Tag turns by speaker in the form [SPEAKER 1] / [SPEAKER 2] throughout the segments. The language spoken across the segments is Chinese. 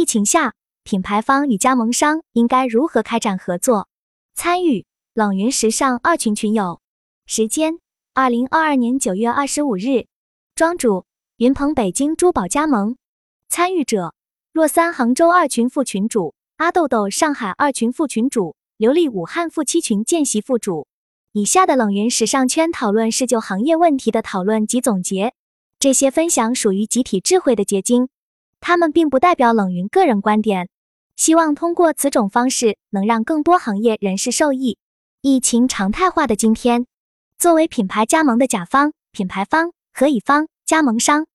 [SPEAKER 1] 疫情下，品牌方与加盟商应该如何开展合作？参与冷云时尚二群群友，时间：二零二二年九月二十五日，庄主：云鹏北京珠宝加盟，参与者：若三杭州二群副群主，阿豆豆上海二群副群主，刘丽武汉副七群见习副主。以下的冷云时尚圈讨论是就行业问题的讨论及总结，这些分享属于集体智慧的结晶。他们并不代表冷云个人观点，希望通过此种方式能让更多行业人士受益。疫情常态化的今天，作为品牌加盟的甲方、品牌方和乙方加盟商，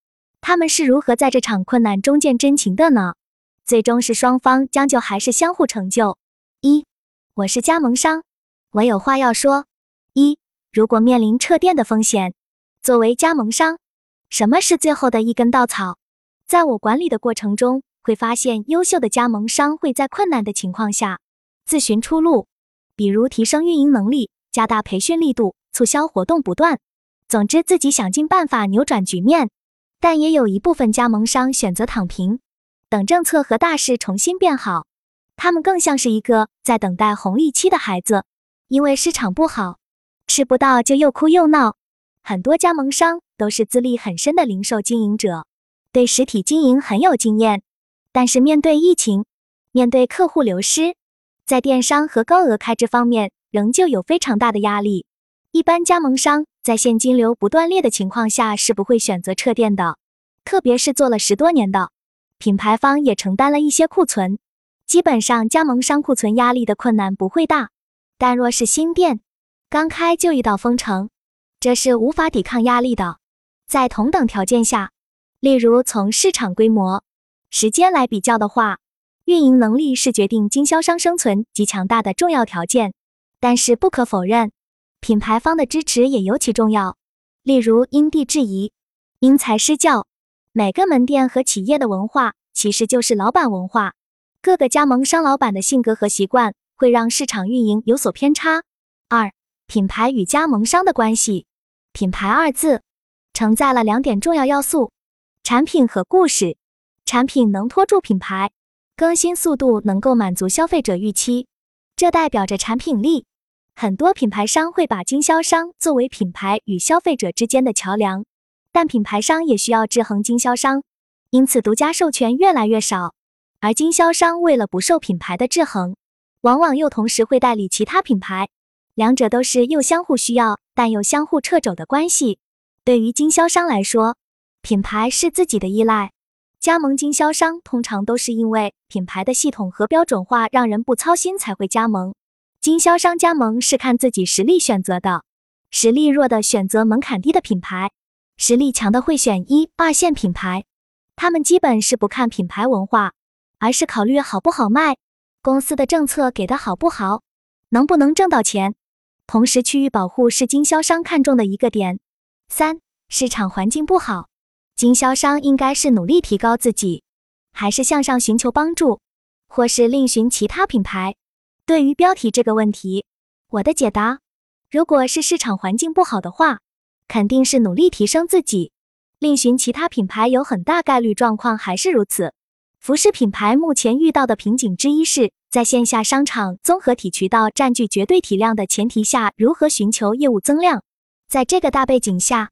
[SPEAKER 1] 他们是如何在这场困难中见真情的呢？最终是双方将就还是相互成就？一，我是加盟商，我有话要说。一，如果面临撤店的风险，作为加盟商，什么是最后的一根稻草？在我管理的过程中，会发现优秀的加盟商会在困难的情况下自寻出路，比如提升运营能力、加大培训力度、促销活动不断，总之自己想尽办法扭转局面。但也有一部分加盟商选择躺平，等政策和大势重新变好。他们更像是一个在等待红利期的孩子，因为市场不好，吃不到就又哭又闹。很多加盟商都是资历很深的零售经营者。对实体经营很有经验，但是面对疫情，面对客户流失，在电商和高额开支方面，仍旧有非常大的压力。一般加盟商在现金流不断裂的情况下，是不会选择撤店的。特别是做了十多年的品牌方，也承担了一些库存，基本上加盟商库存压力的困难不会大。但若是新店刚开就遇到封城，这是无法抵抗压力的。在同等条件下。例如，从市场规模、时间来比较的话，运营能力是决定经销商生存及强大的重要条件。但是不可否认，品牌方的支持也尤其重要。例如，因地制宜、因材施教。每个门店和企业的文化其实就是老板文化。各个加盟商老板的性格和习惯会让市场运营有所偏差。二、品牌与加盟商的关系。品牌二字承载了两点重要要素。产品和故事，产品能拖住品牌，更新速度能够满足消费者预期，这代表着产品力。很多品牌商会把经销商作为品牌与消费者之间的桥梁，但品牌商也需要制衡经销商，因此独家授权越来越少。而经销商为了不受品牌的制衡，往往又同时会代理其他品牌，两者都是又相互需要但又相互掣肘的关系。对于经销商来说，品牌是自己的依赖，加盟经销商通常都是因为品牌的系统和标准化让人不操心才会加盟。经销商加盟是看自己实力选择的，实力弱的选择门槛低的品牌，实力强的会选一二线品牌。他们基本是不看品牌文化，而是考虑好不好卖，公司的政策给的好不好，能不能挣到钱。同时，区域保护是经销商看重的一个点。三，市场环境不好。经销商应该是努力提高自己，还是向上寻求帮助，或是另寻其他品牌？对于标题这个问题，我的解答：如果是市场环境不好的话，肯定是努力提升自己，另寻其他品牌有很大概率状况还是如此。服饰品牌目前遇到的瓶颈之一是在线下商场综合体渠道占据绝对体量的前提下，如何寻求业务增量？在这个大背景下。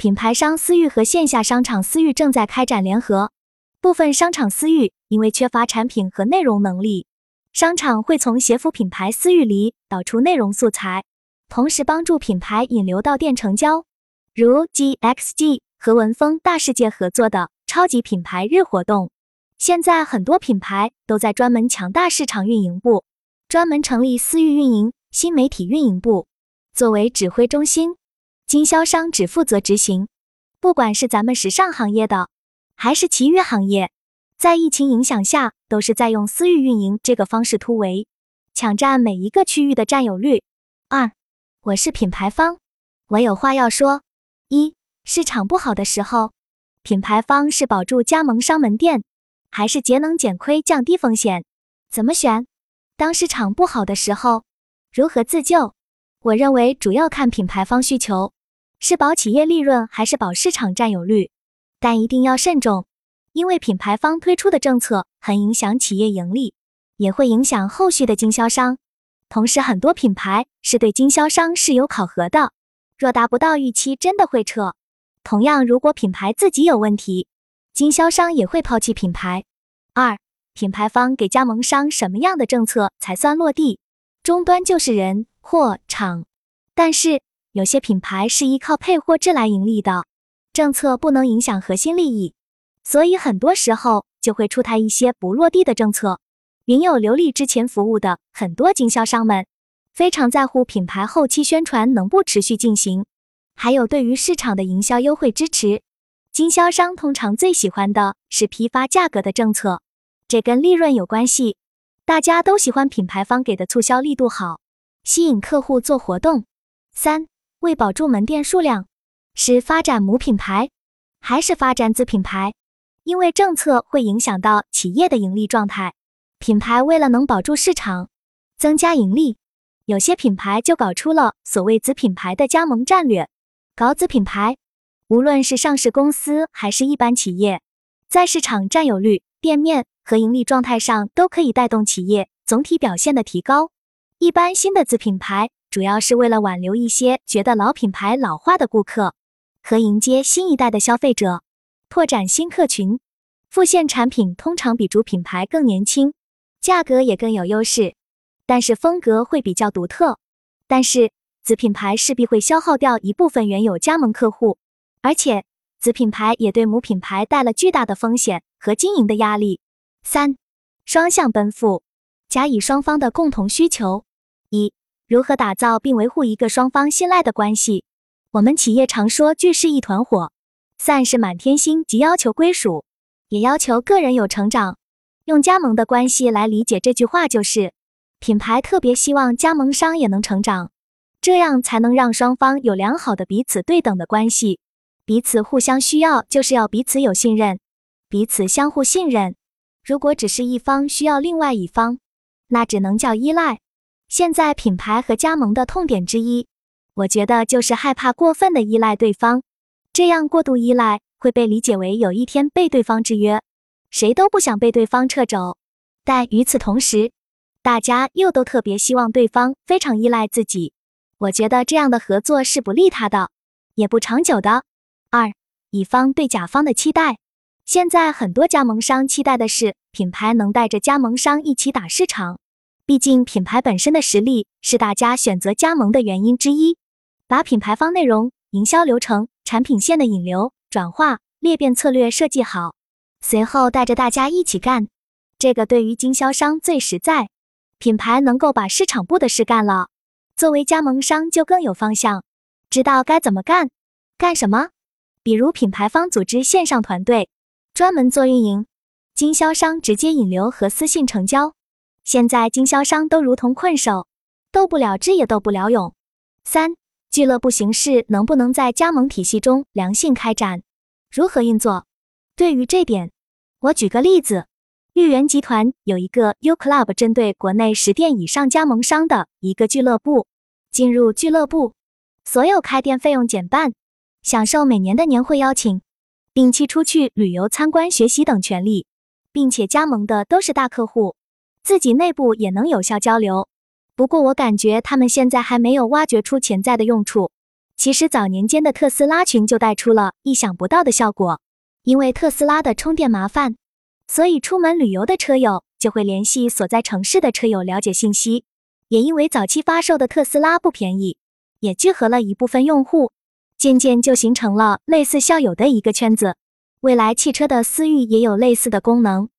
[SPEAKER 1] 品牌商私域和线下商场私域正在开展联合，部分商场私域因为缺乏产品和内容能力，商场会从协服品牌私域里导出内容素材，同时帮助品牌引流到店成交。如 GXG 和文峰大世界合作的超级品牌日活动，现在很多品牌都在专门强大市场运营部，专门成立私域运营、新媒体运营部，作为指挥中心。经销商只负责执行，不管是咱们时尚行业的，还是其余行业，在疫情影响下，都是在用私域运营这个方式突围，抢占每一个区域的占有率。二，我是品牌方，我有话要说。一，市场不好的时候，品牌方是保住加盟商门店，还是节能减亏降低风险？怎么选？当市场不好的时候，如何自救？我认为主要看品牌方需求。是保企业利润还是保市场占有率？但一定要慎重，因为品牌方推出的政策很影响企业盈利，也会影响后续的经销商。同时，很多品牌是对经销商是有考核的，若达不到预期，真的会撤。同样，如果品牌自己有问题，经销商也会抛弃品牌。二、品牌方给加盟商什么样的政策才算落地？终端就是人、货、场，但是有些品牌是依靠配货制来盈利的，政策不能影响核心利益，所以很多时候就会出台一些不落地的政策。云有流利之前服务的很多经销商们，非常在乎品牌后期宣传能不持续进行，还有对于市场的营销优惠支持。经销商通常最喜欢的是批发价格的政策，这跟利润有关系。大家都喜欢品牌方给的促销力度好，吸引客户做活动。三、为保住门店数量，是发展母品牌还是发展子品牌？因为政策会影响到企业的盈利状态。品牌为了能保住市场，增加盈利，有些品牌就搞出了所谓子品牌的加盟战略。搞子品牌，无论是上市公司还是一般企业，在市场占有率、店面和盈利状态上都可以带动企业总体表现的提高。一般新的子品牌主要是为了挽留一些觉得老品牌老化的顾客，和迎接新一代的消费者，拓展新客群。副线产品通常比主品牌更年轻。价格也更有优势，但是风格会比较独特。但是子品牌势必会消耗掉一部分原有加盟客户，而且子品牌也对母品牌带了巨大的风险和经营的压力。三、双向奔赴，甲乙双方的共同需求。一、如何打造并维护一个双方信赖的关系？我们企业常说聚是一团火，散是满天星，即要求归属，也要求个人有成长。用加盟的关系来理解这句话，就是品牌特别希望加盟商也能成长，这样才能让双方有良好的彼此对等的关系。彼此互相需要，就是要彼此有信任，彼此相互信任。如果只是一方需要另外一方，那只能叫依赖。现在品牌和加盟的痛点之一，我觉得就是害怕过分的依赖对方，这样过度依赖会被理解为有一天被对方制约。谁都不想被对方撤走，但与此同时，大家又都特别希望对方非常依赖自己。我觉得这样的合作是不利他的，也不长久的。二，乙方对甲方的期待，现在很多加盟商期待的是品牌能带着加盟商一起打市场，毕竟品牌本身的实力是大家选择加盟的原因之一。把品牌方内容、营销流程、产品线的引流、转化、裂变策略设计好。随后带着大家一起干，这个对于经销商最实在。品牌能够把市场部的事干了，作为加盟商就更有方向，知道该怎么干，干什么。比如品牌方组织线上团队，专门做运营，经销商直接引流和私信成交。现在经销商都如同困兽，斗不了智也斗不了勇。三、俱乐部形式能不能在加盟体系中良性开展？如何运作？对于这点，我举个例子，豫园集团有一个 U Club，针对国内十店以上加盟商的一个俱乐部。进入俱乐部，所有开店费用减半，享受每年的年会邀请，定期出去旅游参观、学习等权利，并且加盟的都是大客户，自己内部也能有效交流。不过我感觉他们现在还没有挖掘出潜在的用处。其实早年间的特斯拉群就带出了意想不到的效果。因为特斯拉的充电麻烦，所以出门旅游的车友就会联系所在城市的车友了解信息。也因为早期发售的特斯拉不便宜，也聚合了一部分用户，渐渐就形成了类似校友的一个圈子。未来汽车的私域也有类似的功能。